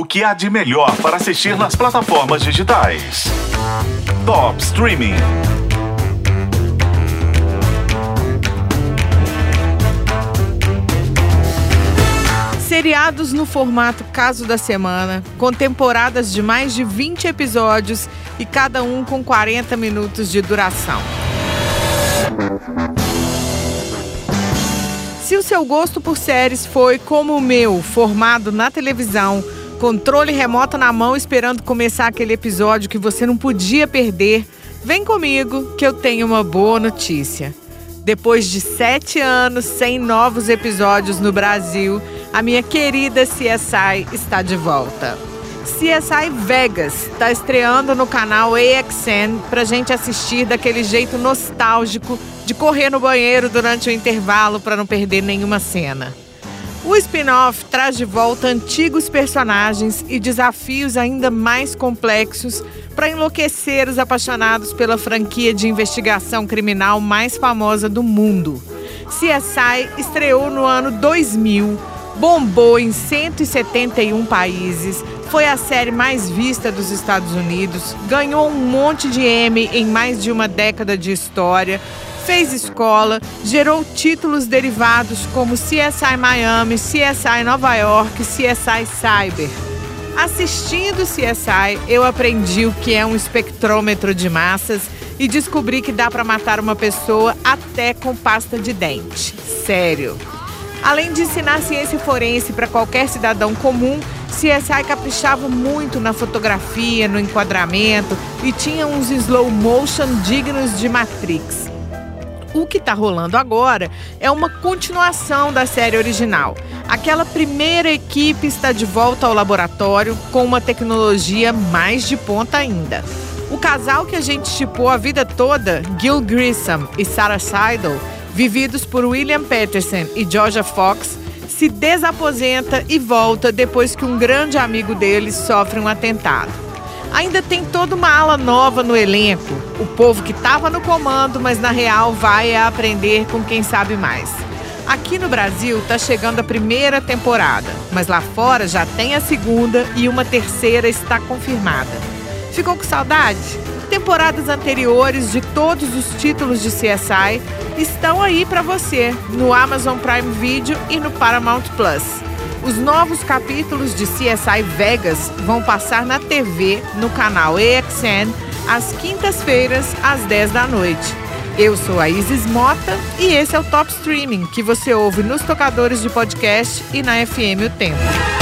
o que há de melhor para assistir nas plataformas digitais. Top Streaming. Seriados no formato Caso da Semana, com temporadas de mais de 20 episódios e cada um com 40 minutos de duração. Se o seu gosto por séries foi como o meu, formado na televisão, controle remoto na mão esperando começar aquele episódio que você não podia perder, vem comigo que eu tenho uma boa notícia. Depois de sete anos sem novos episódios no Brasil, a minha querida CSI está de volta. CSI Vegas está estreando no canal AXN para gente assistir daquele jeito nostálgico de correr no banheiro durante o intervalo para não perder nenhuma cena. O spin-off traz de volta antigos personagens e desafios ainda mais complexos para enlouquecer os apaixonados pela franquia de investigação criminal mais famosa do mundo. CSI estreou no ano 2000 bombou em 171 países, foi a série mais vista dos Estados Unidos, ganhou um monte de Emmy em mais de uma década de história, fez escola, gerou títulos derivados como CSI Miami, CSI Nova York, CSI Cyber. Assistindo CSI, eu aprendi o que é um espectrômetro de massas e descobri que dá para matar uma pessoa até com pasta de dente. Sério. Além de ensinar ciência forense para qualquer cidadão comum, CSI caprichava muito na fotografia, no enquadramento e tinha uns slow motion dignos de Matrix. O que está rolando agora é uma continuação da série original. Aquela primeira equipe está de volta ao laboratório com uma tecnologia mais de ponta ainda. O casal que a gente chipou a vida toda, Gil Grissom e Sarah Seidel, vividos por William Peterson e Georgia Fox, se desaposenta e volta depois que um grande amigo deles sofre um atentado. Ainda tem toda uma ala nova no elenco, o povo que estava no comando, mas na real vai a aprender com quem sabe mais. Aqui no Brasil está chegando a primeira temporada, mas lá fora já tem a segunda e uma terceira está confirmada. Ficou com saudade? temporadas anteriores de todos os títulos de CSI estão aí para você no Amazon Prime Video e no Paramount Plus. Os novos capítulos de CSI Vegas vão passar na TV no canal AXN às quintas-feiras às 10 da noite. Eu sou a Isis Mota e esse é o Top Streaming que você ouve nos tocadores de podcast e na FM O Tempo.